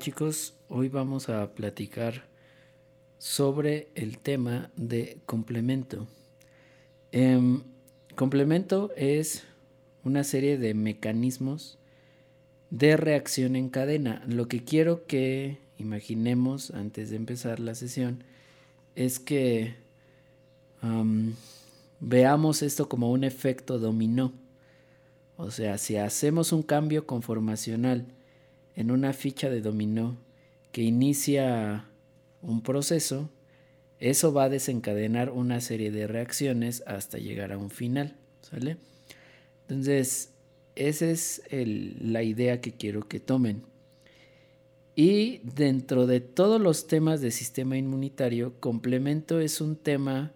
chicos, hoy vamos a platicar sobre el tema de complemento. Em, complemento es una serie de mecanismos de reacción en cadena. Lo que quiero que imaginemos antes de empezar la sesión es que veamos esto como un efecto dominó. O sea, si hacemos un cambio conformacional en una ficha de dominó que inicia un proceso, eso va a desencadenar una serie de reacciones hasta llegar a un final, ¿sale? Entonces, esa es la idea que quiero que tomen. Y dentro de todos los temas de sistema inmunitario, complemento es un tema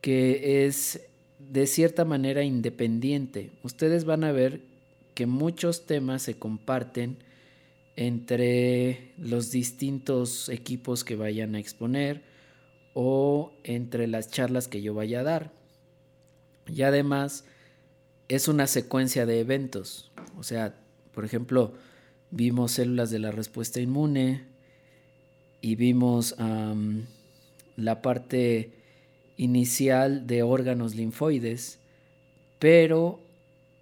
que es de cierta manera independiente. Ustedes van a ver que muchos temas se comparten entre los distintos equipos que vayan a exponer o entre las charlas que yo vaya a dar. Y además es una secuencia de eventos. O sea, por ejemplo, vimos células de la respuesta inmune y vimos la parte inicial de órganos linfoides, pero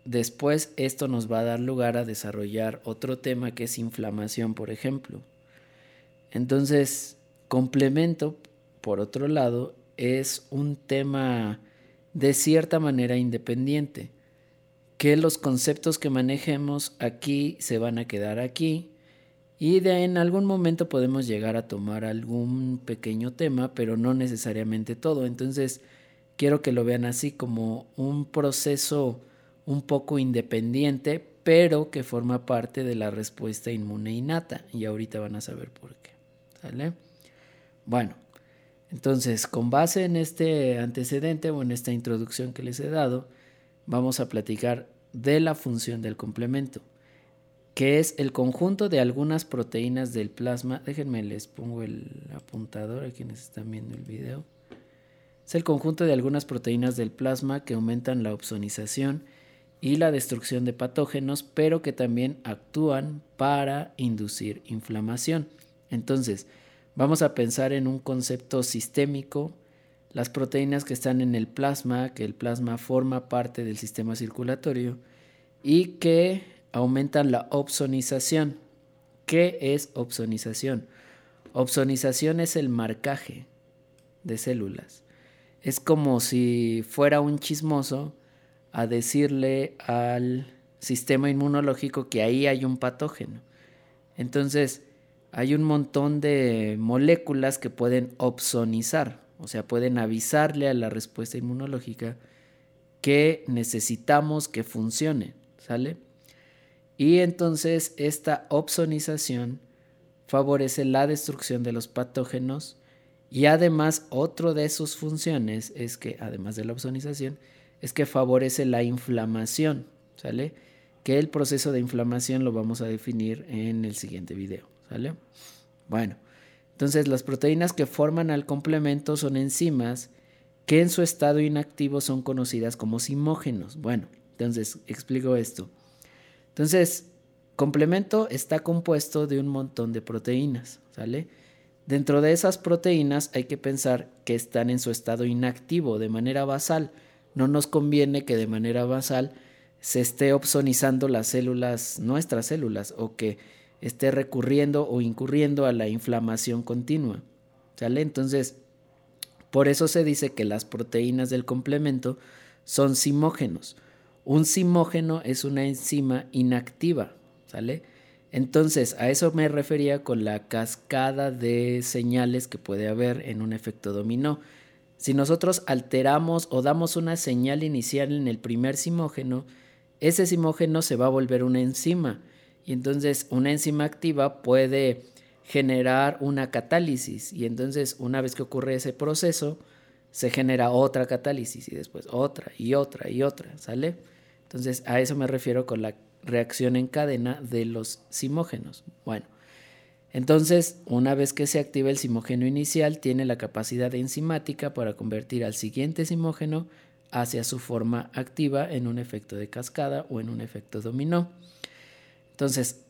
Después esto nos va a dar lugar a desarrollar otro tema que es inflamación, por ejemplo. Entonces, complemento, por otro lado, es un tema de cierta manera independiente, que los conceptos que manejemos aquí se van a quedar aquí y de en algún momento podemos llegar a tomar algún pequeño tema, pero no necesariamente todo. Entonces, quiero que lo vean así como un proceso un poco independiente, pero que forma parte de la respuesta inmune innata. Y ahorita van a saber por qué. ¿Sale? Bueno, entonces, con base en este antecedente o en esta introducción que les he dado, vamos a platicar de la función del complemento, que es el conjunto de algunas proteínas del plasma. Déjenme, les pongo el apuntador a quienes están viendo el video. Es el conjunto de algunas proteínas del plasma que aumentan la opsonización y la destrucción de patógenos, pero que también actúan para inducir inflamación. Entonces, vamos a pensar en un concepto sistémico, las proteínas que están en el plasma, que el plasma forma parte del sistema circulatorio y que aumentan la opsonización. ¿Qué es opsonización? Opsonización es el marcaje de células. Es como si fuera un chismoso a decirle al sistema inmunológico que ahí hay un patógeno. Entonces, hay un montón de moléculas que pueden opsonizar, o sea, pueden avisarle a la respuesta inmunológica que necesitamos que funcione, ¿sale? Y entonces esta opsonización favorece la destrucción de los patógenos y además otro de sus funciones es que además de la opsonización es que favorece la inflamación, ¿sale? Que el proceso de inflamación lo vamos a definir en el siguiente video, ¿sale? Bueno, entonces las proteínas que forman al complemento son enzimas que en su estado inactivo son conocidas como simógenos. Bueno, entonces explico esto. Entonces, complemento está compuesto de un montón de proteínas, ¿sale? Dentro de esas proteínas hay que pensar que están en su estado inactivo de manera basal, no nos conviene que de manera basal se esté opsonizando las células, nuestras células, o que esté recurriendo o incurriendo a la inflamación continua. ¿Sale? Entonces, por eso se dice que las proteínas del complemento son simógenos. Un simógeno es una enzima inactiva, ¿sale? Entonces, a eso me refería con la cascada de señales que puede haber en un efecto dominó. Si nosotros alteramos o damos una señal inicial en el primer simógeno, ese simógeno se va a volver una enzima. Y entonces una enzima activa puede generar una catálisis. Y entonces una vez que ocurre ese proceso, se genera otra catálisis y después otra y otra y otra, ¿sale? Entonces a eso me refiero con la reacción en cadena de los simógenos. Bueno, entonces, una vez que se activa el simógeno inicial, tiene la capacidad enzimática para convertir al siguiente simógeno hacia su forma activa en un efecto de cascada o en un efecto dominó. Entonces,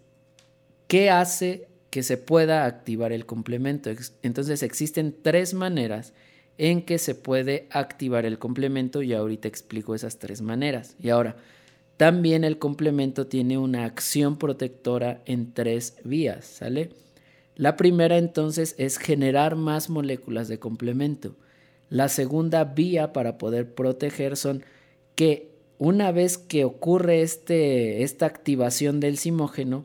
¿qué hace que se pueda activar el complemento. Entonces existen tres maneras en que se puede activar el complemento y ahorita explico esas tres maneras. Y ahora, también el complemento tiene una acción protectora en tres vías, ¿sale? La primera entonces es generar más moléculas de complemento. La segunda vía para poder proteger son que una vez que ocurre este, esta activación del simógeno,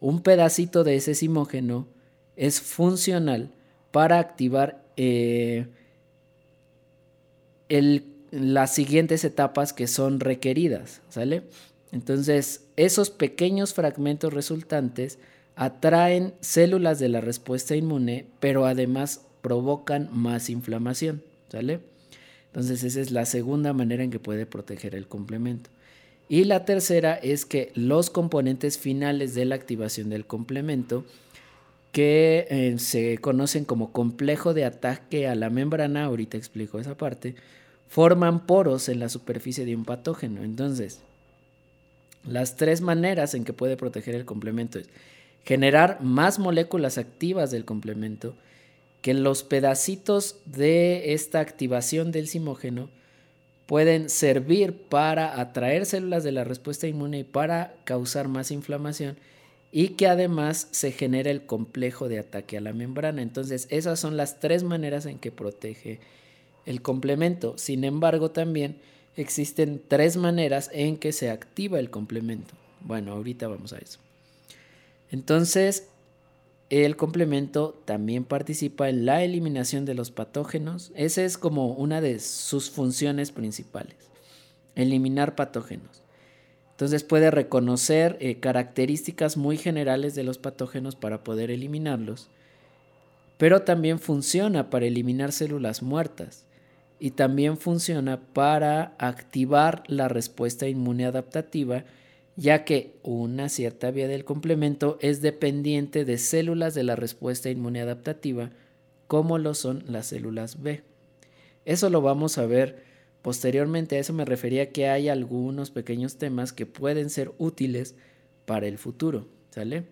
un pedacito de ese simógeno es funcional para activar eh, las siguientes etapas que son requeridas, ¿sale? Entonces, esos pequeños fragmentos resultantes atraen células de la respuesta inmune, pero además provocan más inflamación, ¿sale? Entonces, esa es la segunda manera en que puede proteger el complemento. Y la tercera es que los componentes finales de la activación del complemento, que eh, se conocen como complejo de ataque a la membrana, ahorita explico esa parte, forman poros en la superficie de un patógeno. Entonces, las tres maneras en que puede proteger el complemento es generar más moléculas activas del complemento, que los pedacitos de esta activación del simógeno pueden servir para atraer células de la respuesta inmune y para causar más inflamación y que además se genera el complejo de ataque a la membrana. Entonces, esas son las tres maneras en que protege el complemento. Sin embargo, también existen tres maneras en que se activa el complemento. Bueno, ahorita vamos a eso. Entonces, el complemento también participa en la eliminación de los patógenos. Esa es como una de sus funciones principales, eliminar patógenos. Entonces puede reconocer eh, características muy generales de los patógenos para poder eliminarlos, pero también funciona para eliminar células muertas y también funciona para activar la respuesta inmune adaptativa ya que una cierta vía del complemento es dependiente de células de la respuesta inmune adaptativa, como lo son las células B. Eso lo vamos a ver posteriormente, a eso me refería que hay algunos pequeños temas que pueden ser útiles para el futuro, ¿sale?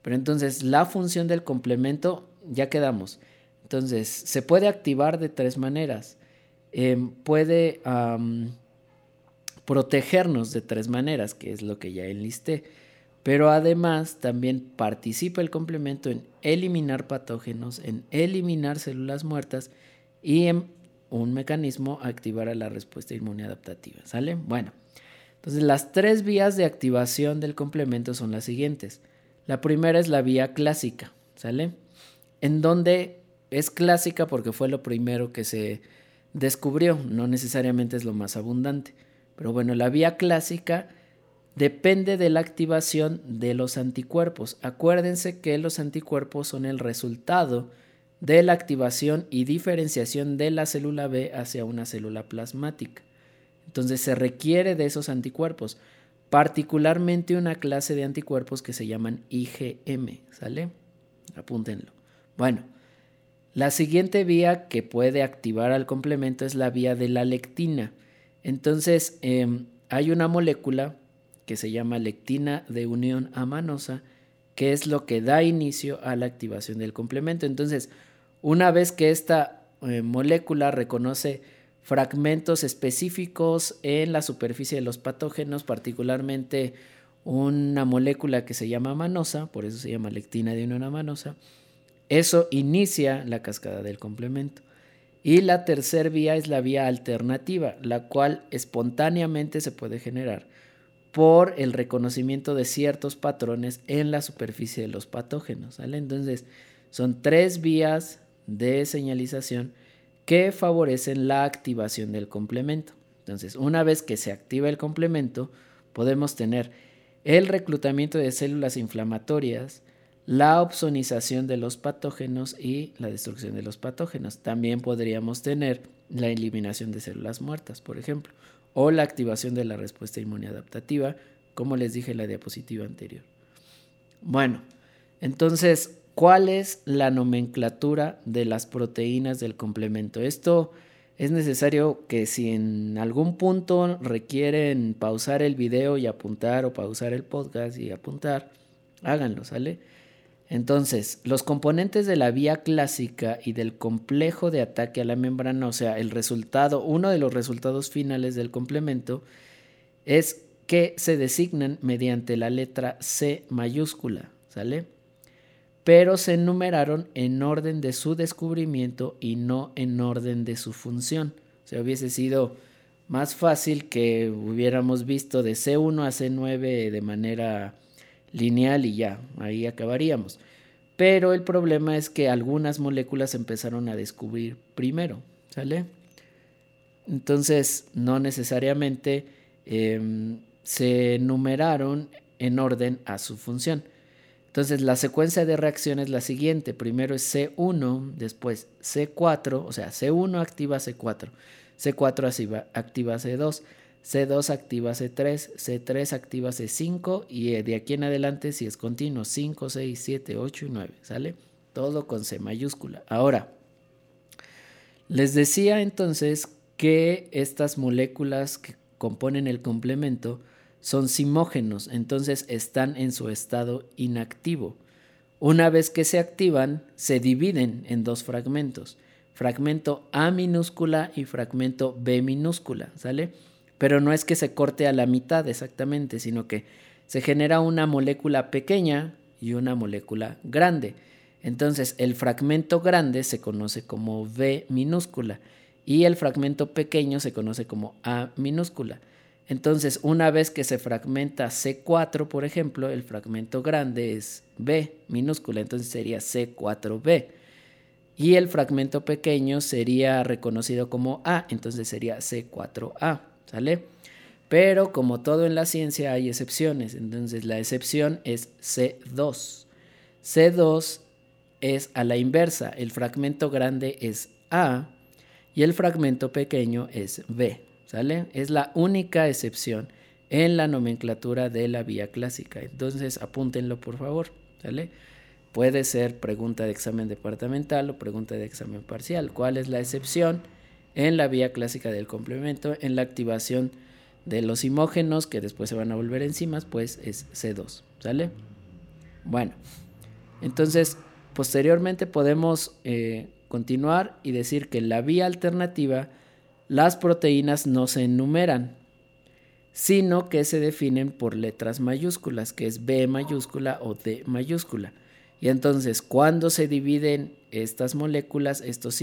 Pero entonces la función del complemento ya quedamos. Entonces se puede activar de tres maneras. Em, puede protegernos de tres maneras, que es lo que ya enlisté. Pero además también participa el complemento en eliminar patógenos, en eliminar células muertas y en un mecanismo activar la respuesta inmune adaptativa. ¿Sale? Bueno, entonces las tres vías de activación del complemento son las siguientes. La primera es la vía clásica, ¿sale? En donde es clásica porque fue lo primero que se descubrió, no necesariamente es lo más abundante. Pero bueno, la vía clásica depende de la activación de los anticuerpos. Acuérdense que los anticuerpos son el resultado de la activación y diferenciación de la célula B hacia una célula plasmática. Entonces se requiere de esos anticuerpos, particularmente una clase de anticuerpos que se llaman IgM, ¿sale? Apúntenlo. Bueno, la siguiente vía que puede activar al complemento es la vía de la lectina. Entonces, em, hay una molécula que se llama lectina de unión amanosa, que es lo que da inicio a la activación del complemento. Entonces, una vez que esta eh, molécula reconoce fragmentos específicos en la superficie de los patógenos, particularmente una molécula que se llama amanosa, por eso se llama lectina de unión amanosa, eso inicia la cascada del complemento. Y la tercera vía es la vía alternativa, la cual espontáneamente se puede generar por el reconocimiento de ciertos patrones en la superficie de los patógenos. Entonces, son tres vías de señalización que favorecen la activación del complemento. Entonces, una vez que se activa el complemento, podemos tener el reclutamiento de células inflamatorias, la opsonización de los patógenos y la destrucción de los patógenos. También podríamos tener la eliminación de células muertas, por ejemplo, o la activación de la respuesta inmune adaptativa, como les dije en la diapositiva anterior. Bueno, entonces, ¿cuál es la nomenclatura de las proteínas del complemento? Esto es necesario que si en algún punto requieren pausar el video y apuntar o pausar el podcast y apuntar, háganlo, ¿sale? Entonces, los componentes de la vía clásica y del complejo de ataque a la membrana, o sea, el resultado, uno de los resultados finales del complemento, es que se designan mediante la letra C mayúscula, ¿sale? Pero se enumeraron en orden de su descubrimiento y no en orden de su función. O sea, hubiese sido más fácil que hubiéramos visto de C1 a C9 de manera lineal y ya, ahí acabaríamos. Pero el problema es que algunas moléculas empezaron a descubrir primero, ¿sale? Entonces, no necesariamente em, se numeraron en orden a su función. Entonces, la secuencia de reacción es la siguiente. Primero es C1, después C4, o sea, C1 activa C4, C4 activa C2, C2 activa C3, C3 activa C5 y eh, de aquí en adelante si es continuo 5, 6, 7, 8 y 9, ¿sale? Todo con C mayúscula. Ahora, les decía entonces que estas moléculas que componen el complemento son simógenos, entonces están en su estado inactivo. Una vez que se activan, se dividen en dos fragmentos, fragmento A minúscula y fragmento B minúscula, ¿sale? Pero no es que se corte a la mitad exactamente, sino que se genera una molécula pequeña y una molécula grande. Entonces el fragmento grande se conoce como V minúscula y el fragmento pequeño se conoce como A minúscula. Entonces una vez que se fragmenta C4, por ejemplo, el fragmento grande es B minúscula, entonces sería C4B. Y el fragmento pequeño sería reconocido como A, entonces sería C4A. ¿Sale? Pero como todo en la ciencia hay excepciones, entonces la excepción es C2. C2 es a la inversa, el fragmento grande es A y el fragmento pequeño es B, ¿sale? Es la única excepción en la nomenclatura de la vía clásica. Entonces apúntenlo por favor, ¿sale? Puede ser pregunta de examen departamental o pregunta de examen parcial. ¿Cuál es la excepción? En la vía clásica del complemento, en la activación de los imógenos que después se van a volver enzimas, pues es C2, ¿sale? Bueno, entonces posteriormente podemos eh, continuar y decir que en la vía alternativa las proteínas no se enumeran, sino que se definen por letras mayúsculas, que es B mayúscula o D mayúscula. Y entonces, cuando se dividen estas moléculas, estos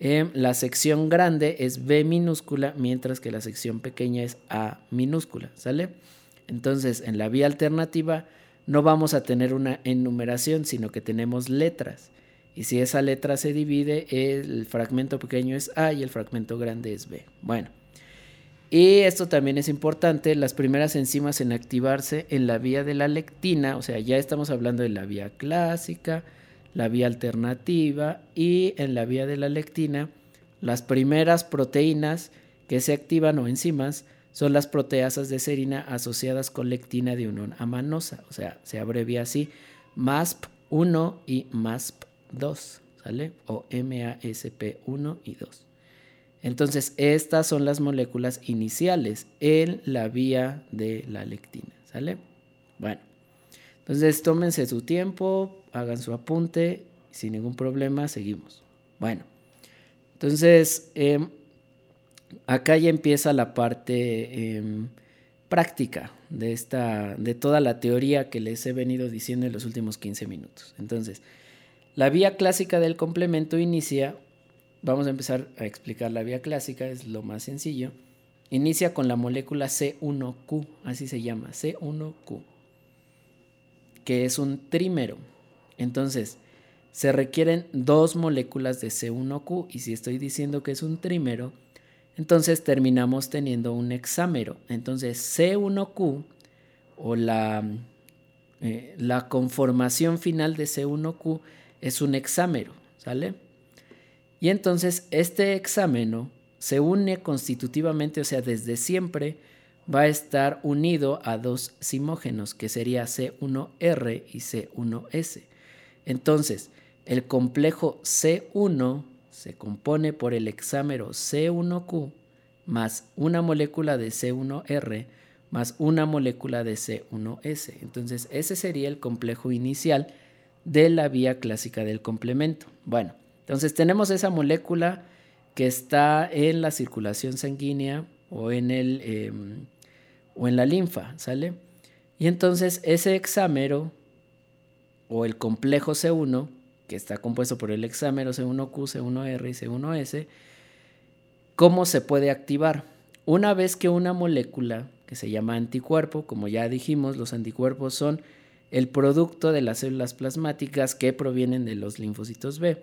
imógenos, la sección grande es B minúscula, mientras que la sección pequeña es A minúscula, ¿sale? Entonces, en la vía alternativa no vamos a tener una enumeración, sino que tenemos letras. Y si esa letra se divide, el fragmento pequeño es A y el fragmento grande es B. Bueno, y esto también es importante, las primeras enzimas en activarse en la vía de la lectina, o sea, ya estamos hablando de la vía clásica, la vía alternativa y en la vía de la lectina, las primeras proteínas que se activan o enzimas son las proteasas de serina asociadas con lectina de unión amanosa, o sea, se abrevia así MASP1 y MASP2, ¿sale? O MASP1 y 2. Entonces, estas son las moléculas iniciales en la vía de la lectina, ¿sale? Bueno, entonces tómense su tiempo, hagan su apunte, sin ningún problema, seguimos. Bueno, entonces em, acá ya empieza la parte em, práctica de, esta, de toda la teoría que les he venido diciendo en los últimos 15 minutos. Entonces, la vía clásica del complemento inicia, vamos a empezar a explicar la vía clásica, es lo más sencillo. Inicia con la molécula C1Q, así se llama, C1Q, que es un trímero. Entonces, se requieren dos moléculas de C1Q y si estoy diciendo que es un trímero, entonces terminamos teniendo un hexámero. Entonces, C1Q o la, eh, la conformación final de C1Q es un hexámero, ¿sale? Y entonces este hexámero se une constitutivamente, o sea, desde siempre va a estar unido a dos simógenos, que sería C1R y C1S. Entonces, el complejo C1 se compone por el hexámero C1Q más una molécula de C1R más una molécula de C1S. Entonces ese sería el complejo inicial de la vía clásica del complemento. Bueno, entonces tenemos esa molécula que está en la circulación sanguínea o en, el, em, o en la linfa, ¿sale? Y entonces ese hexámero o el complejo C1, que está compuesto por el hexámero C1Q, C1R y C1S, ¿cómo se puede activar? Una vez que una molécula que se llama anticuerpo, como ya dijimos, los anticuerpos son el producto de las células plasmáticas que provienen de los linfocitos B.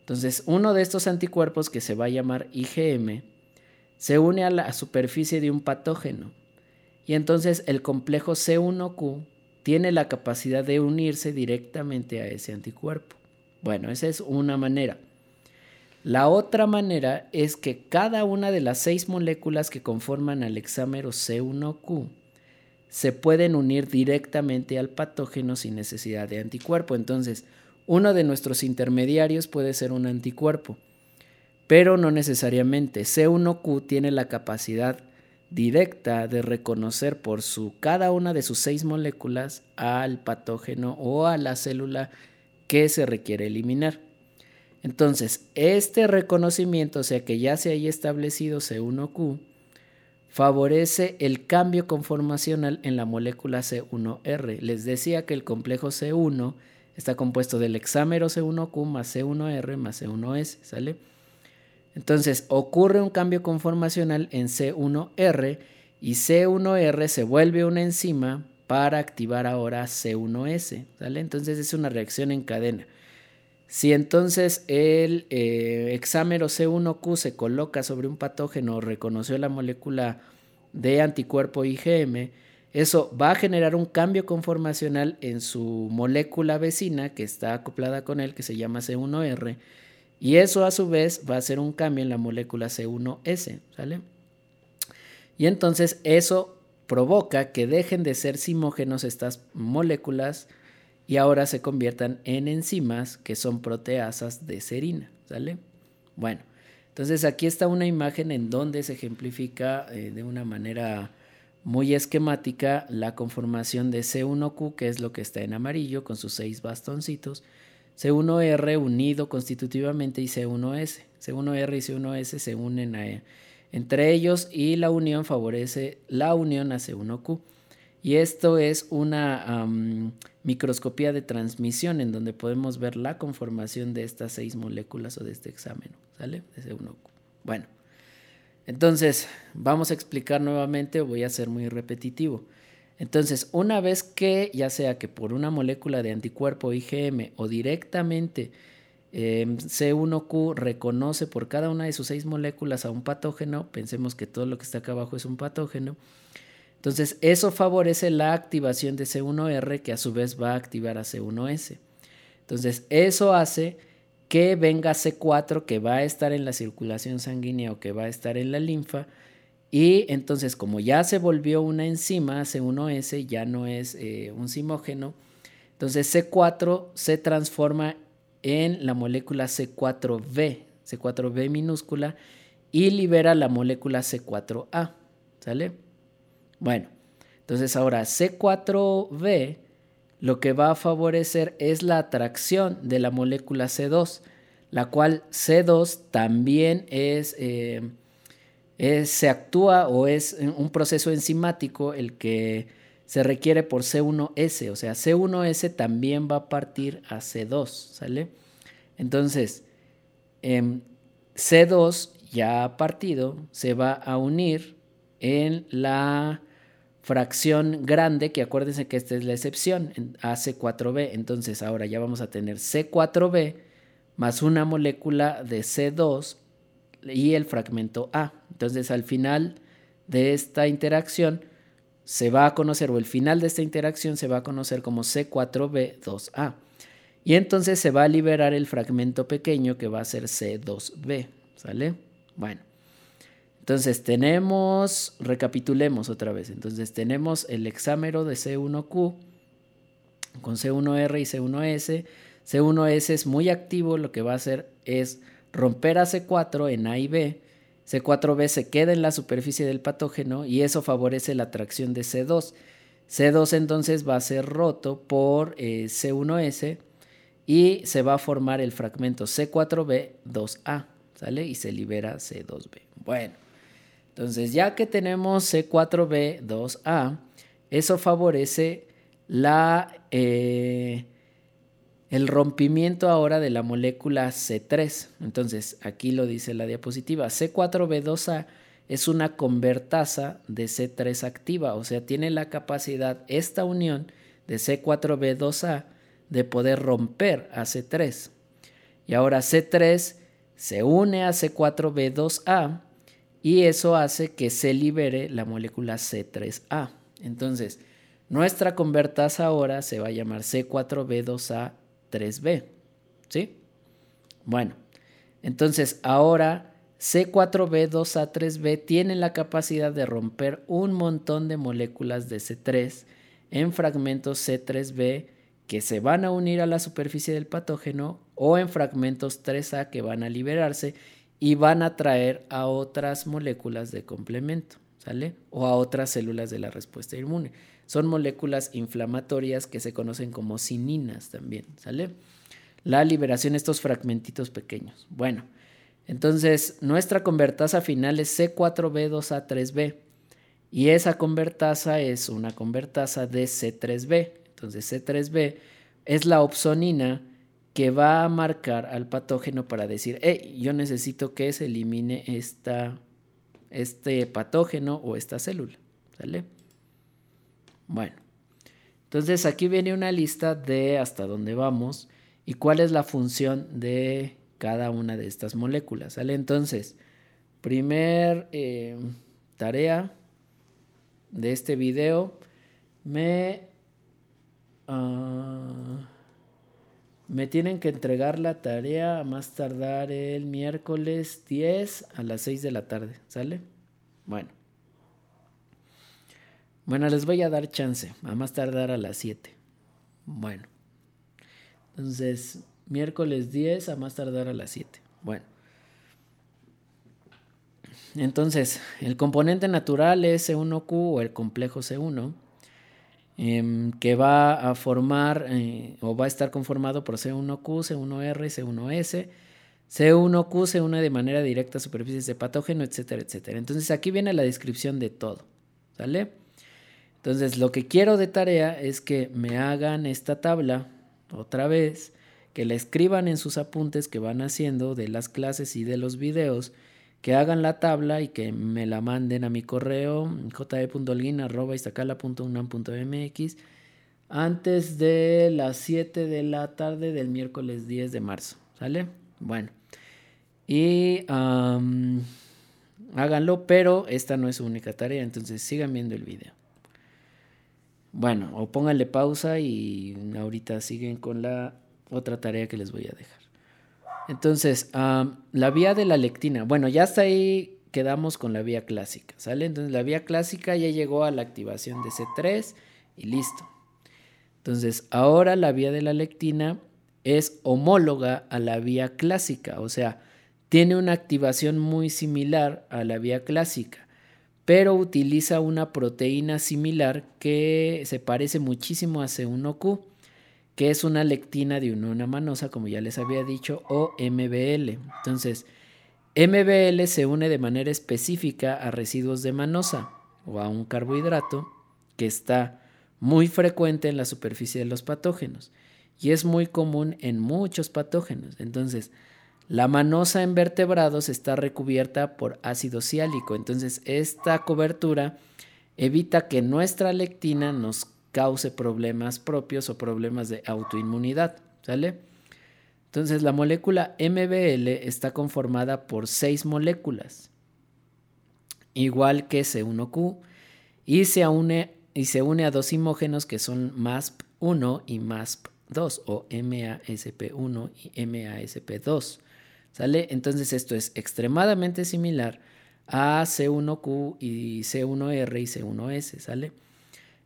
Entonces, uno de estos anticuerpos, que se va a llamar IgM, se une a la superficie de un patógeno. Y entonces el complejo C1Q tiene la capacidad de unirse directamente a ese anticuerpo. Bueno, esa es una manera. La otra manera es que cada una de las seis moléculas que conforman al hexámero C1Q se pueden unir directamente al patógeno sin necesidad de anticuerpo. Entonces, uno de nuestros intermediarios puede ser un anticuerpo, pero no necesariamente. C1Q tiene la capacidad directa de reconocer por su cada una de sus seis moléculas al patógeno o a la célula que se requiere eliminar. Entonces, este reconocimiento, o sea que ya se haya establecido C1Q, favorece el cambio conformacional en la molécula C1R. Les decía que el complejo C1 está compuesto del hexámero C1Q más C1R más C1S, ¿sale? Entonces ocurre un cambio conformacional en C1R y C1R se vuelve una enzima para activar ahora C1S, ¿sale? Entonces es una reacción en cadena. Si entonces el eh, hexámero C1Q se coloca sobre un patógeno, reconoció la molécula de anticuerpo IgM, eso va a generar un cambio conformacional en su molécula vecina que está acoplada con él, que se llama C1R, y eso a su vez va a hacer un cambio en la molécula C1S, ¿sale? Y entonces eso provoca que dejen de ser simógenos estas moléculas y ahora se conviertan en enzimas que son proteasas de serina, ¿sale? Bueno, entonces aquí está una imagen en donde se ejemplifica eh, de una manera muy esquemática la conformación de C1Q, que es lo que está en amarillo con sus seis bastoncitos, C1R unido constitutivamente y C1S. C1R y C1S se unen entre ellos y la unión favorece la unión a C1Q. Y esto es una microscopía de transmisión en donde podemos ver la conformación de estas seis moléculas o de este examen, ¿sale? De uno. Bueno, entonces vamos a explicar nuevamente, voy a ser muy repetitivo. Entonces, una vez que, ya sea que por una molécula de anticuerpo IgM o directamente em, C1Q reconoce por cada una de sus seis moléculas a un patógeno, pensemos que todo lo que está acá abajo es un patógeno, entonces, eso favorece la activación de C1R que a su vez va a activar a C1S. Entonces, eso hace que venga C4 que va a estar en la circulación sanguínea o que va a estar en la linfa. Y entonces, como ya se volvió una enzima, C1S ya no es eh, un simógeno, entonces C4 se transforma en la molécula C4B, C4B minúscula, y libera la molécula C4A. ¿Sale? Bueno, entonces ahora C4B lo que va a favorecer es la atracción de la molécula C2, la cual C2 también es, eh, se actúa o es un proceso enzimático el que se requiere por C1S, o sea, C1S también va a partir a C2, ¿sale? Entonces, em, C2 ya partido se va a unir en la fracción grande, que acuérdense que esta es la excepción, a C4b. Entonces ahora ya vamos a tener C4b más una molécula de C2 y el fragmento A. Entonces al final de esta interacción se va a conocer, o el final de esta interacción se va a conocer como C4b2A. Y entonces se va a liberar el fragmento pequeño que va a ser C2b. ¿Sale? Bueno. Entonces tenemos, recapitulemos otra vez, entonces tenemos el hexámero de C1Q con C1R y C1S. C1S es muy activo, lo que va a hacer es romper a C4 en A y B C4b se queda en la superficie del patógeno y eso favorece la atracción de C2. C2 entonces va a ser roto por eh, C1s y se va a formar el fragmento C4b2a, ¿sale? Y se libera C2b. Bueno, entonces ya que tenemos C4b2a, eso favorece la, eh, el rompimiento ahora de la molécula C3. Entonces, aquí lo dice la diapositiva. C4B2A es una convertasa de C3 activa, o sea, tiene la capacidad esta unión de C4B2A de poder romper a C3. Y ahora C3 se une a C4B2A y eso hace que se libere la molécula C3A. Entonces, nuestra convertasa ahora se va a llamar C4B2A3B. ¿Sí? Bueno, entonces ahora C4B2A3B tiene la capacidad de romper un montón de moléculas de C3 en fragmentos C3B que se van a unir a la superficie del patógeno o en fragmentos 3A que van a liberarse y van a traer a otras moléculas de complemento, ¿sale? O a otras células de la respuesta inmune. Son moléculas inflamatorias que se conocen como cininas también, ¿sale? La liberación de estos fragmentitos pequeños. Bueno, entonces nuestra convertasa final es C4B2A3B y esa convertasa es una convertasa de C3B. Entonces C3B es la opsonina que va a marcar al patógeno para decir, hey, yo necesito que se elimine esta, este patógeno o esta célula. ¿Sale? Bueno, entonces aquí viene una lista de hasta dónde vamos y cuál es la función de cada una de estas moléculas. ¿Sale? Entonces, primer eh, tarea de este video, me... Ah, me tienen que entregar la tarea a más tardar el miércoles 10 a las 6 de la tarde, ¿sale? Bueno. Bueno, les voy a dar chance, a más tardar a las 7. Bueno. Entonces, miércoles 10 a más tardar a las 7. Bueno. Entonces, el componente natural es C1Q o el complejo C1 Em, que va a formar eh, o va a estar conformado por C1Q, C1R, C1S. C1Q se une de manera directa a superficies de patógeno, etcétera, etcétera. Entonces aquí viene la descripción de todo. ¿Sale? Entonces lo que quiero de tarea es que me hagan esta tabla otra vez, que la escriban en sus apuntes que van haciendo de las clases y de los videos que hagan la tabla y que me la manden a mi correo je.olguin.unam.mx antes de las 7 de la tarde del miércoles 10 de marzo. ¿Sale? Bueno. Y háganlo, pero esta no es su única tarea, entonces sigan viendo el video. Bueno, o pónganle pausa y ahorita siguen con la otra tarea que les voy a dejar. Entonces, la vía de la lectina. Bueno, ya hasta ahí quedamos con la vía clásica, ¿sale? Entonces, la vía clásica ya llegó a la activación de C3 y listo. Entonces, ahora la vía de la lectina es homóloga a la vía clásica, o sea, tiene una activación muy similar a la vía clásica, pero utiliza una proteína similar que se parece muchísimo a C1Q que es una lectina de una manosa, como ya les había dicho, o MBL. Entonces, MBL se une de manera específica a residuos de manosa o a un carbohidrato que está muy frecuente en la superficie de los patógenos y es muy común en muchos patógenos. Entonces, la manosa en vertebrados está recubierta por ácido ciálico. Entonces, esta cobertura evita que nuestra lectina nos cause problemas propios o problemas de autoinmunidad, ¿sale? Entonces la molécula MBL está conformada por seis moléculas, igual que C1Q, y se une, y se une a dos imógenos que son MASP1 y MASP2 o MASP1 y MASP2. ¿Sale? Entonces esto es extremadamente similar a C1Q y C1R y C1S, ¿sale?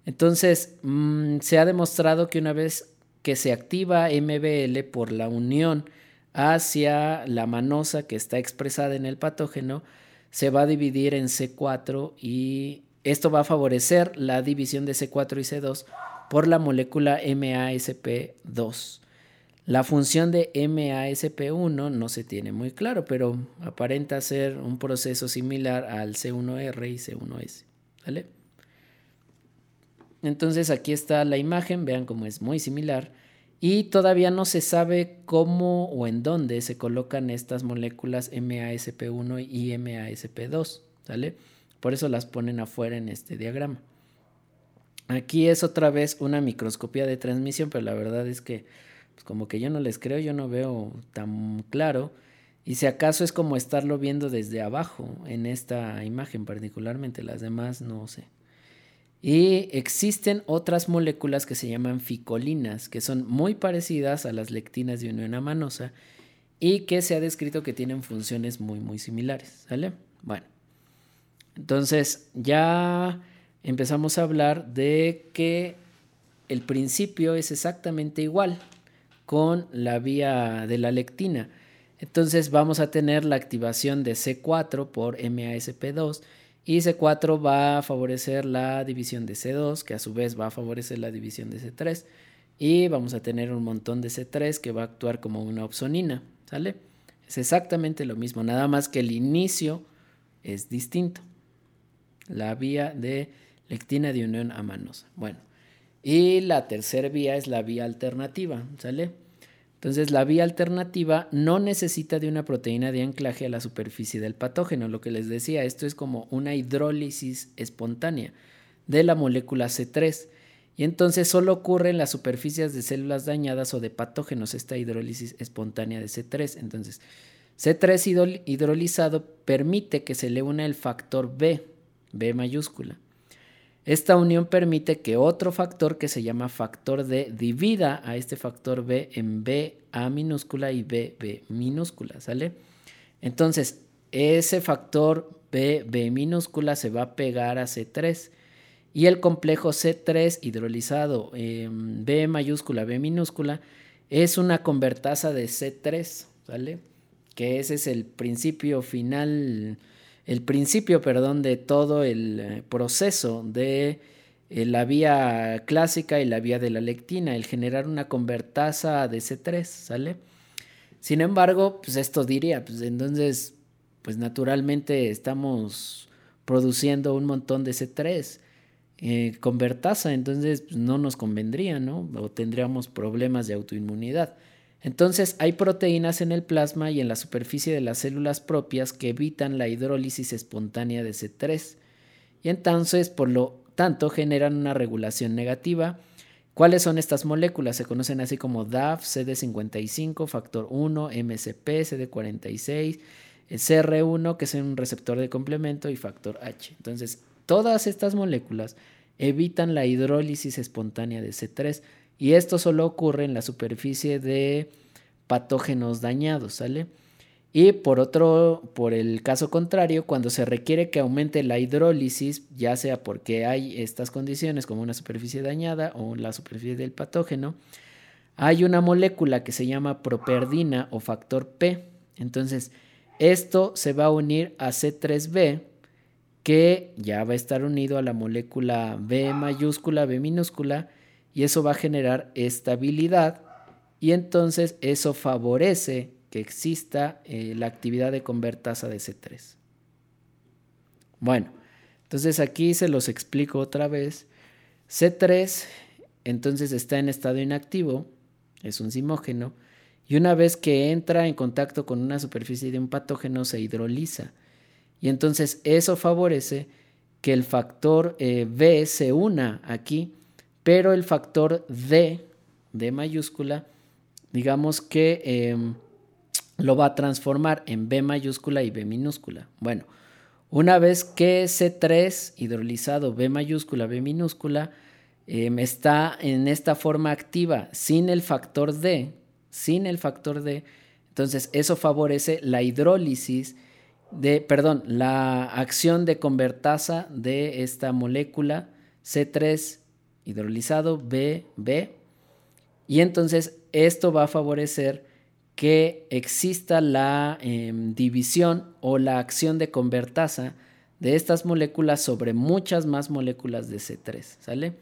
Entonces, mm, se ha demostrado que una vez que se activa MBL por la unión hacia la manosa que está expresada en el patógeno, se va a dividir en C4 y esto va a favorecer la división de C4 y C2 por la molécula MASP2. La función de MASP1 no se tiene muy claro, pero aparenta ser un proceso similar al C1R y C1S. ¿Vale? Entonces aquí está la imagen, vean cómo es muy similar. Y todavía no se sabe cómo o en dónde se colocan estas moléculas MASP1 y MASP2. ¿Sale? Por eso las ponen afuera en este diagrama. Aquí es otra vez una microscopía de transmisión, pero la verdad es que pues como que yo no les creo, yo no veo tan claro. Y si acaso es como estarlo viendo desde abajo en esta imagen particularmente, las demás no sé. Y existen otras moléculas que se llaman ficolinas, que son muy parecidas a las lectinas de unión amanosa y que se ha descrito que tienen funciones muy muy similares, ¿sale? Bueno. Entonces, ya empezamos a hablar de que el principio es exactamente igual con la vía de la lectina. Entonces vamos a tener la activación de C4 por MASP2 y C4 va a favorecer la división de C2 que a su vez va a favorecer la división de C3 y vamos a tener un montón de C3 que va a actuar como una opsonina, ¿sale? Es exactamente lo mismo, nada más que el inicio es distinto. La vía de lectina de unión amanosa. Bueno, y la tercera vía es la vía alternativa, ¿sale? Entonces la vía alternativa no necesita de una proteína de anclaje a la superficie del patógeno, lo que les decía, esto es como una hidrólisis espontánea de la molécula C3. Y entonces solo ocurre en las superficies de células dañadas o de patógenos esta hidrólisis espontánea de C3. Entonces, C3 hidrolizado permite que se le una el factor B, B mayúscula. Esta unión permite que otro factor que se llama factor D divida a este factor B en B A minúscula y B B minúscula, ¿sale? Entonces, ese factor B B minúscula se va a pegar a C3 y el complejo C3 hidrolizado en B mayúscula B minúscula es una convertasa de C3, ¿sale? Que ese es el principio final el principio, perdón, de todo el eh, proceso de eh, la vía clásica y la vía de la lectina, el generar una convertasa de C3, ¿sale? Sin embargo, pues esto diría, pues entonces, pues naturalmente estamos produciendo un montón de C3 eh, convertasa, entonces pues, no nos convendría, ¿no? O tendríamos problemas de autoinmunidad. Entonces hay proteínas en el plasma y en la superficie de las células propias que evitan la hidrólisis espontánea de C3 y entonces por lo tanto generan una regulación negativa. ¿Cuáles son estas moléculas? Se conocen así como DAF, CD55, factor 1, MCP, CD46, CR1, que es un receptor de complemento, y factor H. Entonces, todas estas moléculas evitan la hidrólisis espontánea de C3 y esto solo ocurre en la superficie de patógenos dañados, ¿sale? Y por otro, por el caso contrario, cuando se requiere que aumente la hidrólisis, ya sea porque hay estas condiciones como una superficie dañada o la superficie del patógeno, hay una molécula que se llama properdina o factor P. Entonces, esto se va a unir a C3b, que ya va a estar unido a la molécula B mayúscula, B minúscula, y eso va a generar estabilidad y entonces eso favorece que exista eh, la actividad de convertasa de C3. Bueno, entonces aquí se los explico otra vez. C3 entonces está en estado inactivo, es un simógeno, y una vez que entra en contacto con una superficie de un patógeno se hidroliza. Y entonces eso favorece que el factor eh, B se una aquí pero el factor D, D mayúscula, digamos que em, lo va a transformar en B mayúscula y B minúscula. Bueno, una vez que C3 hidrolizado B mayúscula, B minúscula, em, está en esta forma activa sin el factor D, sin el factor D, entonces eso favorece la hidrólisis de, perdón, la acción de convertasa de esta molécula C3 hidrolizado B, B. Y entonces esto va a favorecer que exista la em, división o la acción de convertasa de estas moléculas sobre muchas más moléculas de C3, ¿sale?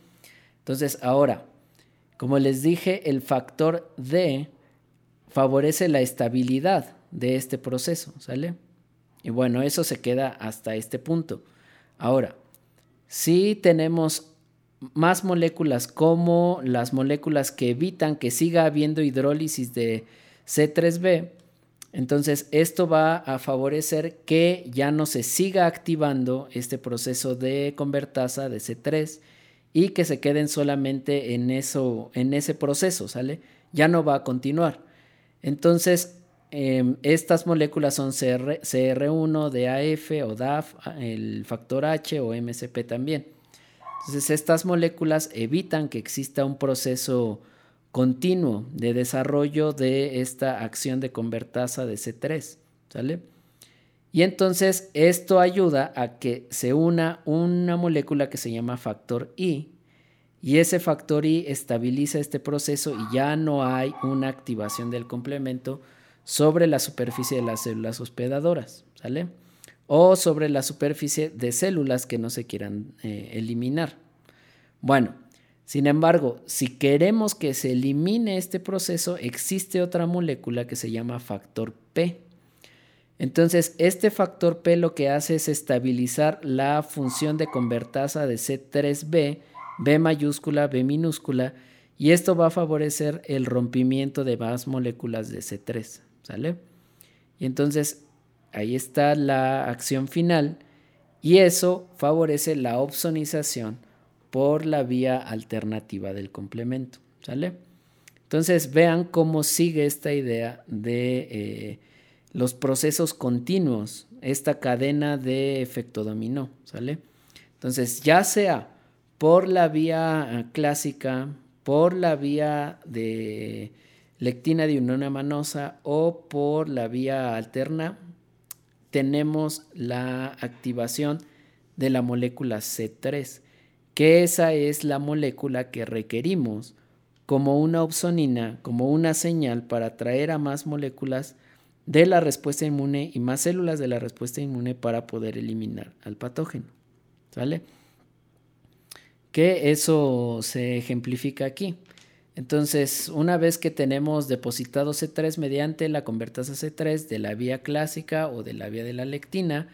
Entonces, ahora, como les dije, el factor D favorece la estabilidad de este proceso, ¿sale? Y bueno, eso se queda hasta este punto. Ahora, si tenemos más moléculas como las moléculas que evitan que siga habiendo hidrólisis de C3b, entonces esto va a favorecer que ya no se siga activando este proceso de convertasa de C3 y que se queden solamente en, eso, en ese proceso, ¿sale? Ya no va a continuar. Entonces, em, estas moléculas son CR, CR1, DAF o DAF, el factor H o MCP también. Entonces, estas moléculas evitan que exista un proceso continuo de desarrollo de esta acción de convertasa de C3, ¿sale? Y entonces esto ayuda a que se una una molécula que se llama factor I y ese factor I estabiliza este proceso y ya no hay una activación del complemento sobre la superficie de las células hospedadoras, ¿sale? O sobre la superficie de células que no se quieran eh, eliminar. Bueno, sin embargo, si queremos que se elimine este proceso, existe otra molécula que se llama factor P. Entonces, este factor P lo que hace es estabilizar la función de convertasa de C3b, B mayúscula, B minúscula, y esto va a favorecer el rompimiento de más moléculas de C3, ¿sale? Y entonces, ahí está la acción final, y eso favorece la opsonización por la vía alternativa del complemento. ¿Sale? Entonces vean cómo sigue esta idea de eh, los procesos continuos, esta cadena de efecto dominó. ¿Sale? Entonces ya sea por la vía eh, clásica, por la vía de lectina de unión amanosa o por la vía alterna, tenemos la activación de la molécula C3 que esa es la molécula que requerimos como una opsonina, como una señal para atraer a más moléculas de la respuesta inmune y más células de la respuesta inmune para poder eliminar al patógeno. ¿Sale? Que eso se ejemplifica aquí. Entonces, una vez que tenemos depositado C3 mediante la convertasa C3 de la vía clásica o de la vía de la lectina,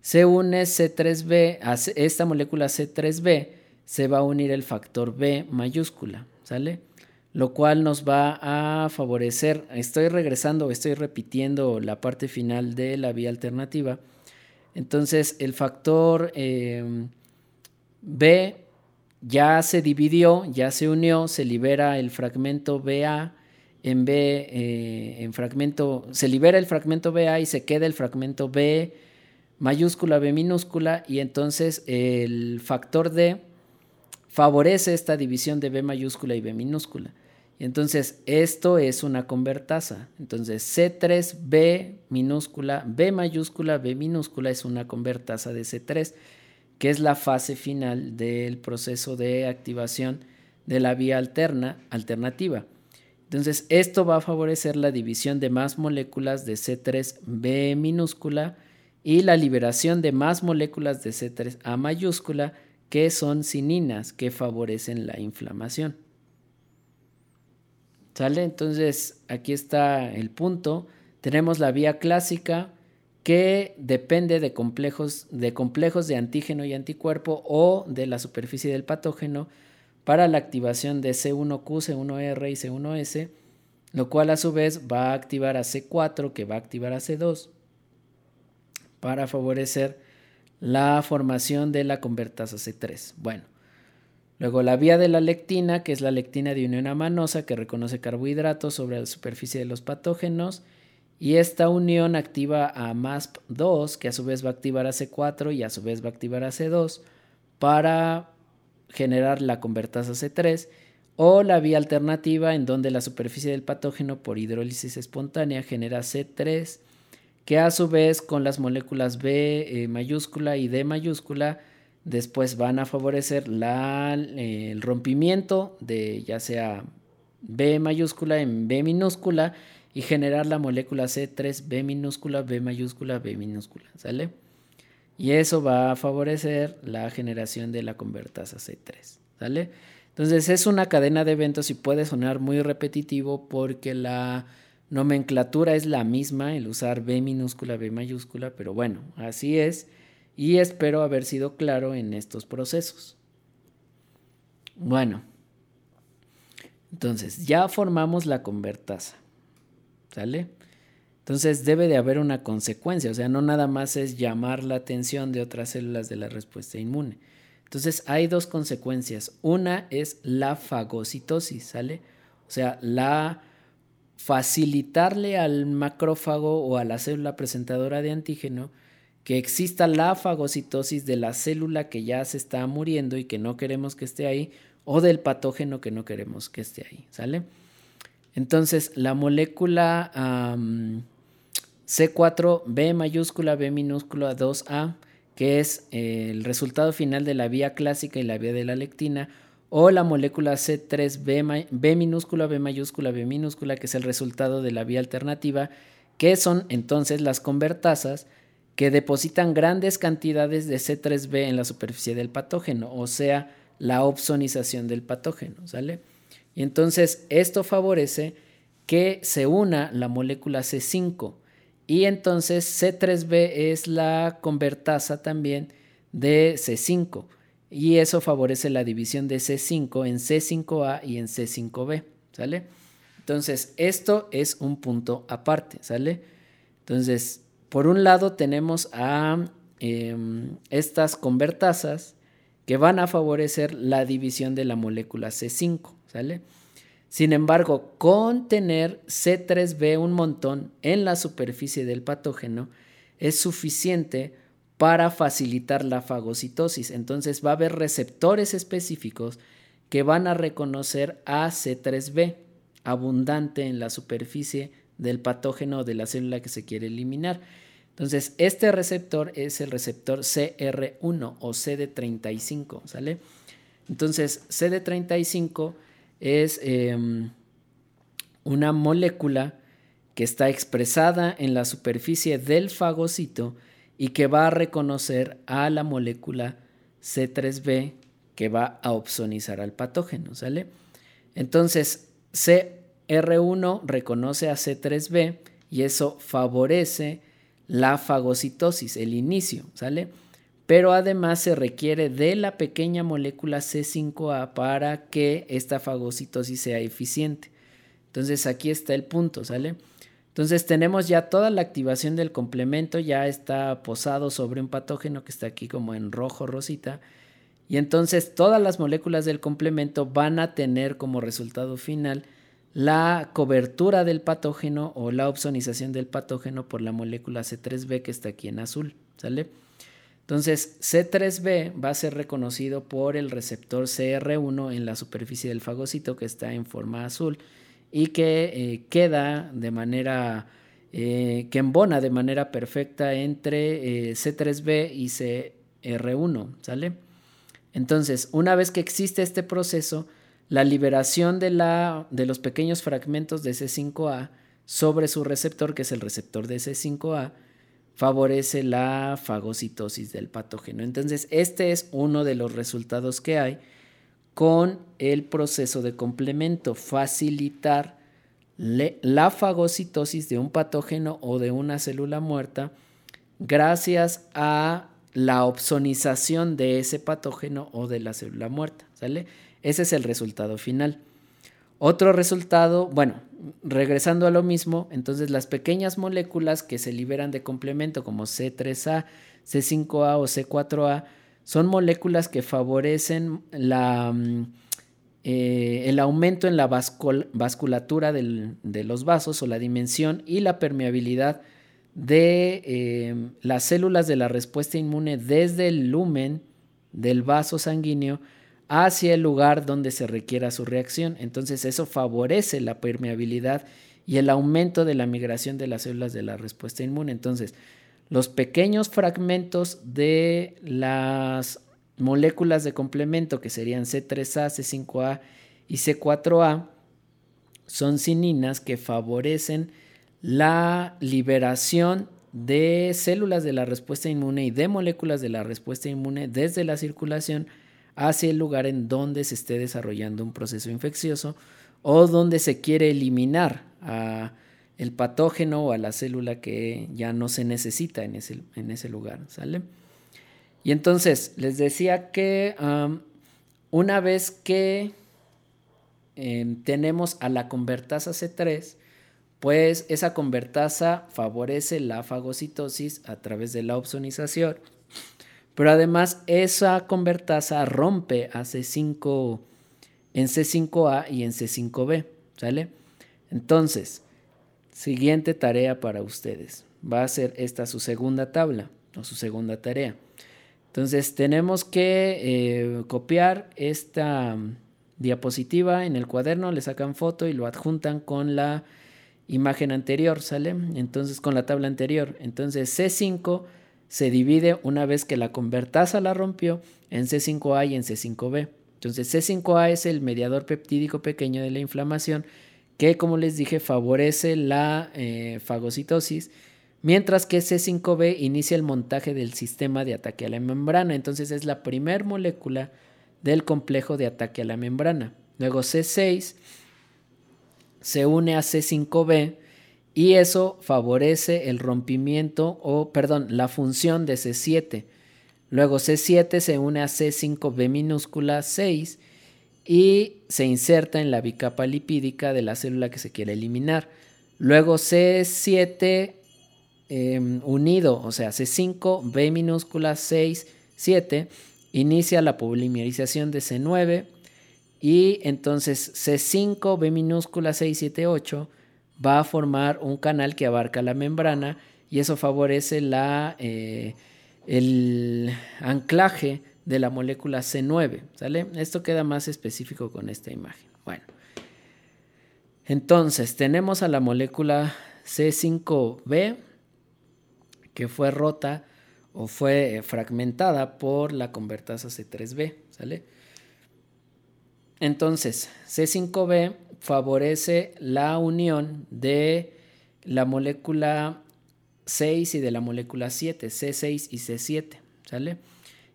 se une C3b, a esta molécula C3b se va a unir el factor B mayúscula, ¿sale? Lo cual nos va a favorecer, estoy regresando, estoy repitiendo la parte final de la vía alternativa. Entonces el factor em, B ya se dividió, ya se unió, se libera el fragmento BA en B, eh, en fragmento, se libera el fragmento BA y se queda el fragmento B mayúscula B minúscula y entonces el factor D favorece esta división de B mayúscula y B minúscula. Y entonces esto es una convertasa. Entonces C3B minúscula, B mayúscula, B minúscula es una convertasa de C3, que es la fase final del proceso de activación de la vía alterna, alternativa. Entonces esto va a favorecer la división de más moléculas de C3B minúscula y la liberación de más moléculas de C3A mayúscula que son cininas que favorecen la inflamación. ¿Sale? Entonces aquí está el punto. Tenemos la vía clásica que depende de complejos, de complejos de antígeno y anticuerpo o de la superficie del patógeno para la activación de C1Q, C1R y C1S, lo cual a su vez va a activar a C4 que va a activar a C2 para favorecer la formación de la convertasa C3. Bueno, luego la vía de la lectina, que es la lectina de unión amanosa que reconoce carbohidratos sobre la superficie de los patógenos. Y esta unión activa a MASP2, que a su vez va a activar a C4 y a su vez va a activar a C2 para generar la convertasa C3 o la vía alternativa en donde la superficie del patógeno por hidrólisis espontánea genera C3 que a su vez con las moléculas B eh, mayúscula y D mayúscula después van a favorecer la, eh, el rompimiento de ya sea B mayúscula en B minúscula y generar la molécula C3B minúscula, B mayúscula, B minúscula, ¿sale? Y eso va a favorecer la generación de la convertasa C3, ¿sale? Entonces es una cadena de eventos y puede sonar muy repetitivo porque la nomenclatura es la misma, el usar B minúscula, B mayúscula, pero bueno, así es y espero haber sido claro en estos procesos. Bueno, entonces ya formamos la convertasa, ¿sale? Entonces debe de haber una consecuencia, o sea, no nada más es llamar la atención de otras células de la respuesta inmune. Entonces hay dos consecuencias. Una es la fagocitosis, ¿sale? O sea, la facilitarle al macrófago o a la célula presentadora de antígeno que exista la fagocitosis de la célula que ya se está muriendo y que no queremos que esté ahí, o del patógeno que no queremos que esté ahí, ¿sale? Entonces, la molécula C4B mayúscula B minúscula 2A, que es eh, el resultado final de la vía clásica y la vía de la lectina, o la molécula C3B B minúscula B mayúscula B minúscula, que es el resultado de la vía alternativa, que son entonces las convertasas que depositan grandes cantidades de C3B en la superficie del patógeno, o sea, la opsonización del patógeno, ¿sale? Y entonces esto favorece que se una la molécula C5 y entonces C3B es la convertasa también de C5 y eso favorece la división de C5 en C5A y en C5B, ¿sale? Entonces, esto es un punto aparte, ¿sale? Entonces, por un lado tenemos a em, estas convertasas que van a favorecer la división de la molécula C5, Sin embargo, con tener C3b un montón en la superficie del patógeno es suficiente para facilitar la fagocitosis. Entonces va a haber receptores específicos que van a reconocer a C3b abundante en la superficie del patógeno o de la célula que se quiere eliminar. Entonces, este receptor es el receptor CR1 o CD35, ¿sale? Entonces, CD35 es em, una molécula que está expresada en la superficie del fagocito y que va a reconocer a la molécula C3b que va a opsonizar al patógeno, ¿sale? Entonces, CR1 reconoce a C3b y eso favorece la fagocitosis, el inicio, ¿sale? Pero además se requiere de la pequeña molécula C5A para que esta fagocitosis sea eficiente. Entonces aquí está el punto, ¿sale? Entonces tenemos ya toda la activación del complemento, ya está posado sobre un patógeno que está aquí como en rojo rosita. Y entonces todas las moléculas del complemento van a tener como resultado final la cobertura del patógeno o la opsonización del patógeno por la molécula C3b que está aquí en azul, ¿sale? Entonces, C3b va a ser reconocido por el receptor CR1 en la superficie del fagocito que está en forma azul y que eh, queda de manera, eh, que embona de manera perfecta entre eh, C3b y CR1, ¿sale? Entonces, una vez que existe este proceso, la liberación de, la, de los pequeños fragmentos de C5A sobre su receptor, que es el receptor de C5A, favorece la fagocitosis del patógeno. Entonces, este es uno de los resultados que hay con el proceso de complemento, facilitar la fagocitosis de un patógeno o de una célula muerta gracias a la opsonización de ese patógeno o de la célula muerta, ¿sale? Ese es el resultado final. Otro resultado, bueno, regresando a lo mismo, entonces las pequeñas moléculas que se liberan de complemento como C3A, C5A o C4A son moléculas que favorecen la, mm, eh, el aumento en la vasculatura de los vasos o la dimensión y la permeabilidad de eh, las células de la respuesta inmune desde el lumen del vaso sanguíneo hacia el lugar donde se requiera su reacción. Entonces eso favorece la permeabilidad y el aumento de la migración de las células de la respuesta inmune. Entonces, los pequeños fragmentos de las moléculas de complemento, que serían C3A, C5A y C4A, son cininas que favorecen la liberación de células de la respuesta inmune y de moléculas de la respuesta inmune desde la circulación hacia el lugar en donde se esté desarrollando un proceso infeccioso o donde se quiere eliminar el patógeno o a la célula que ya no se necesita en ese, en ese lugar, ¿sale? Y entonces les decía que una vez que em, tenemos a la convertasa C3, pues esa convertasa favorece la fagocitosis a través de la opsonización, pero además esa convertasa rompe a C5 en C5A y en C5B, ¿sale? Entonces, siguiente tarea para ustedes. Va a ser esta su segunda tabla o su segunda tarea. Entonces tenemos que eh, copiar esta diapositiva en el cuaderno, le sacan foto y lo adjuntan con la imagen anterior, ¿sale? Entonces con la tabla anterior. Entonces C5 se divide una vez que la convertasa la rompió en C5A y en C5B. Entonces C5A es el mediador peptídico pequeño de la inflamación que como les dije favorece la eh, fagocitosis Mientras que C5b inicia el montaje del sistema de ataque a la membrana. Entonces es la primer molécula del complejo de ataque a la membrana. Luego C6 se une a C5b y eso favorece el rompimiento o, perdón, la función de C7. Luego C7 se une a C5b minúscula 6 y se inserta en la bicapa lipídica de la célula que se quiere eliminar. Luego C7 Em, unido, o sea, C5, B minúscula 6, 7, inicia la polimerización de C9 y entonces C5, B minúscula 6, 7, 8 va a formar un canal que abarca la membrana y eso favorece la, eh, el anclaje de la molécula C9, ¿sale? Esto queda más específico con esta imagen. Bueno, entonces tenemos a la molécula C5b que fue rota o fue fragmentada por la convertasa C3b, ¿sale? Entonces, C5b favorece la unión de la molécula 6 y de la molécula 7, C6 y C7, ¿sale?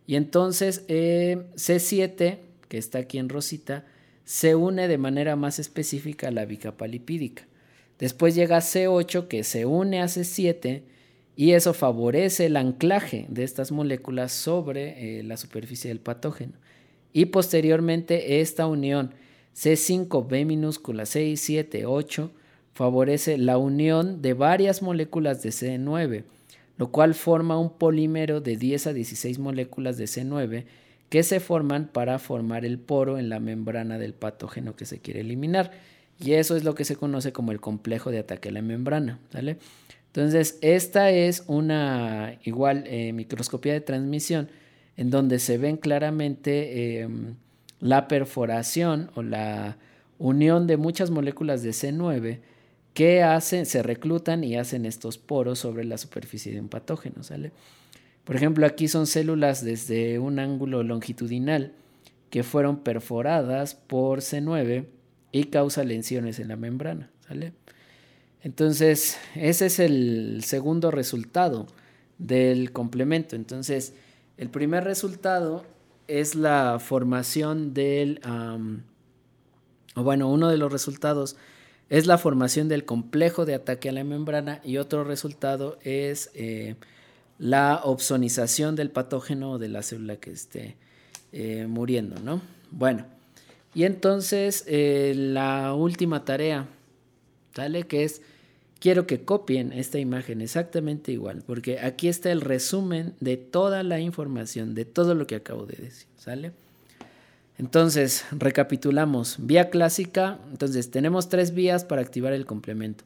Y entonces eh, C7, que está aquí en rosita, se une de manera más específica a la bicapa lipídica. Después llega C8, que se une a C7 y eso favorece el anclaje de estas moléculas sobre eh, la superficie del patógeno. Y posteriormente esta unión C5, B minúscula 6, 7, 8 favorece la unión de varias moléculas de C9, lo cual forma un polímero de 10 a 16 moléculas de C9 que se forman para formar el poro en la membrana del patógeno que se quiere eliminar. Y eso es lo que se conoce como el complejo de ataque a la membrana. Entonces, esta es una igual eh, microscopía de transmisión en donde se ven claramente em, la perforación o la unión de muchas moléculas de C9 que hacen, se reclutan y hacen estos poros sobre la superficie de un patógeno, ¿sale? Por ejemplo, aquí son células desde un ángulo longitudinal que fueron perforadas por C9 y causa lesiones en la membrana, ¿sale? Entonces, ese es el segundo resultado del complemento. Entonces, el primer resultado es la formación del, o bueno, uno de los resultados es la formación del complejo de ataque a la membrana y otro resultado es eh, la opsonización del patógeno de la célula que esté eh, muriendo, ¿no? Bueno, y entonces eh, la última tarea, ¿sale? Que es quiero que copien esta imagen exactamente igual, porque aquí está el resumen de toda la información, de todo lo que acabo de decir, ¿sale? Entonces, recapitulamos. Vía clásica, entonces tenemos tres vías para activar el complemento.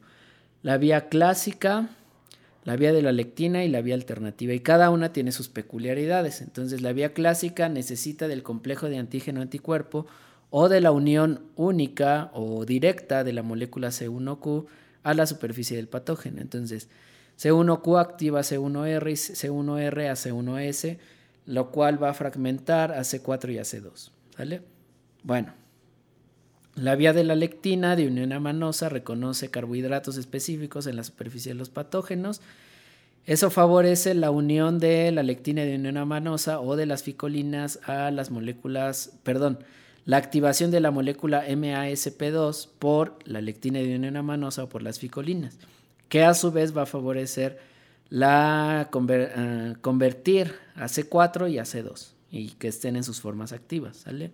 La vía clásica, la vía de la lectina y la vía alternativa, y cada una tiene sus peculiaridades. Entonces, la vía clásica necesita del complejo de antígeno-anticuerpo o de la unión única o directa de la molécula C1Q a la superficie del patógeno. Entonces, C1Q activa C1R y C1R a C1S, lo cual va a fragmentar a C4 y a C2. ¿Sale? Bueno, La vía de la lectina de unión amanosa reconoce carbohidratos específicos en la superficie de los patógenos. Eso favorece la unión de la lectina de unión amanosa o de las ficolinas a las moléculas, perdón, la activación de la molécula MASP2 por la lectina de unión amanosa o por las ficolinas, que a su vez va a favorecer la eh, convertir a C4 y a C2 y que estén en sus formas activas, ¿sale?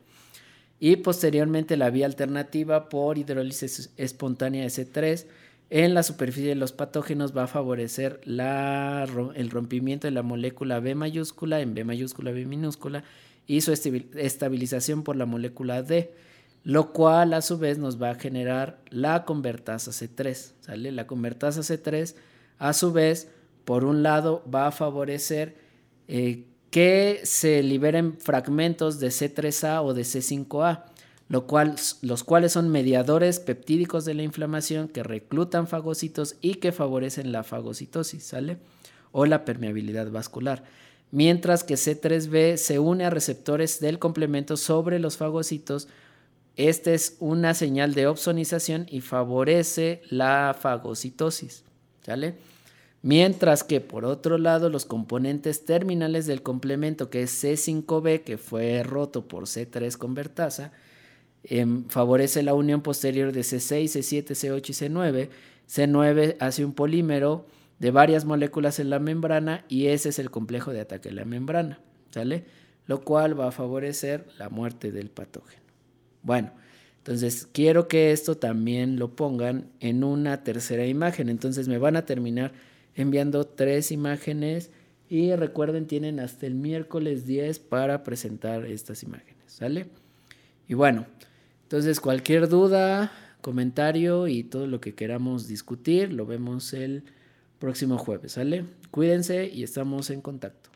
y posteriormente la vía alternativa por hidrólisis espontánea de C3 en la superficie de los patógenos va a favorecer el rompimiento de la molécula B mayúscula en B mayúscula B minúscula y su estabilización por la molécula D, lo cual a su vez nos va a generar la convertasa C3, ¿sale? La convertasa C3 a su vez, por un lado, va a favorecer eh, que se liberen fragmentos de C3A o de C5A, lo cual, los cuales son mediadores peptídicos de la inflamación que reclutan fagocitos y que favorecen la fagocitosis, ¿sale? O la permeabilidad vascular. Mientras que C3B se une a receptores del complemento sobre los fagocitos, esta es una señal de opsonización y favorece la fagocitosis. Mientras que por otro lado los componentes terminales del complemento que es C5b que fue roto por C3 convertasa em, favorece la unión posterior de C6, C7, C8 y C9. C9 hace un polímero de varias moléculas en la membrana y ese es el complejo de ataque de la membrana, ¿sale? Lo cual va a favorecer la muerte del patógeno. Bueno, entonces quiero que esto también lo pongan en una tercera imagen. Entonces me van a terminar enviando tres imágenes y recuerden tienen hasta el miércoles 10 para presentar estas imágenes, ¿sale? Y bueno, entonces cualquier duda, comentario y todo lo que queramos discutir lo vemos el próximo jueves, ¿sale? Cuídense y estamos en contacto.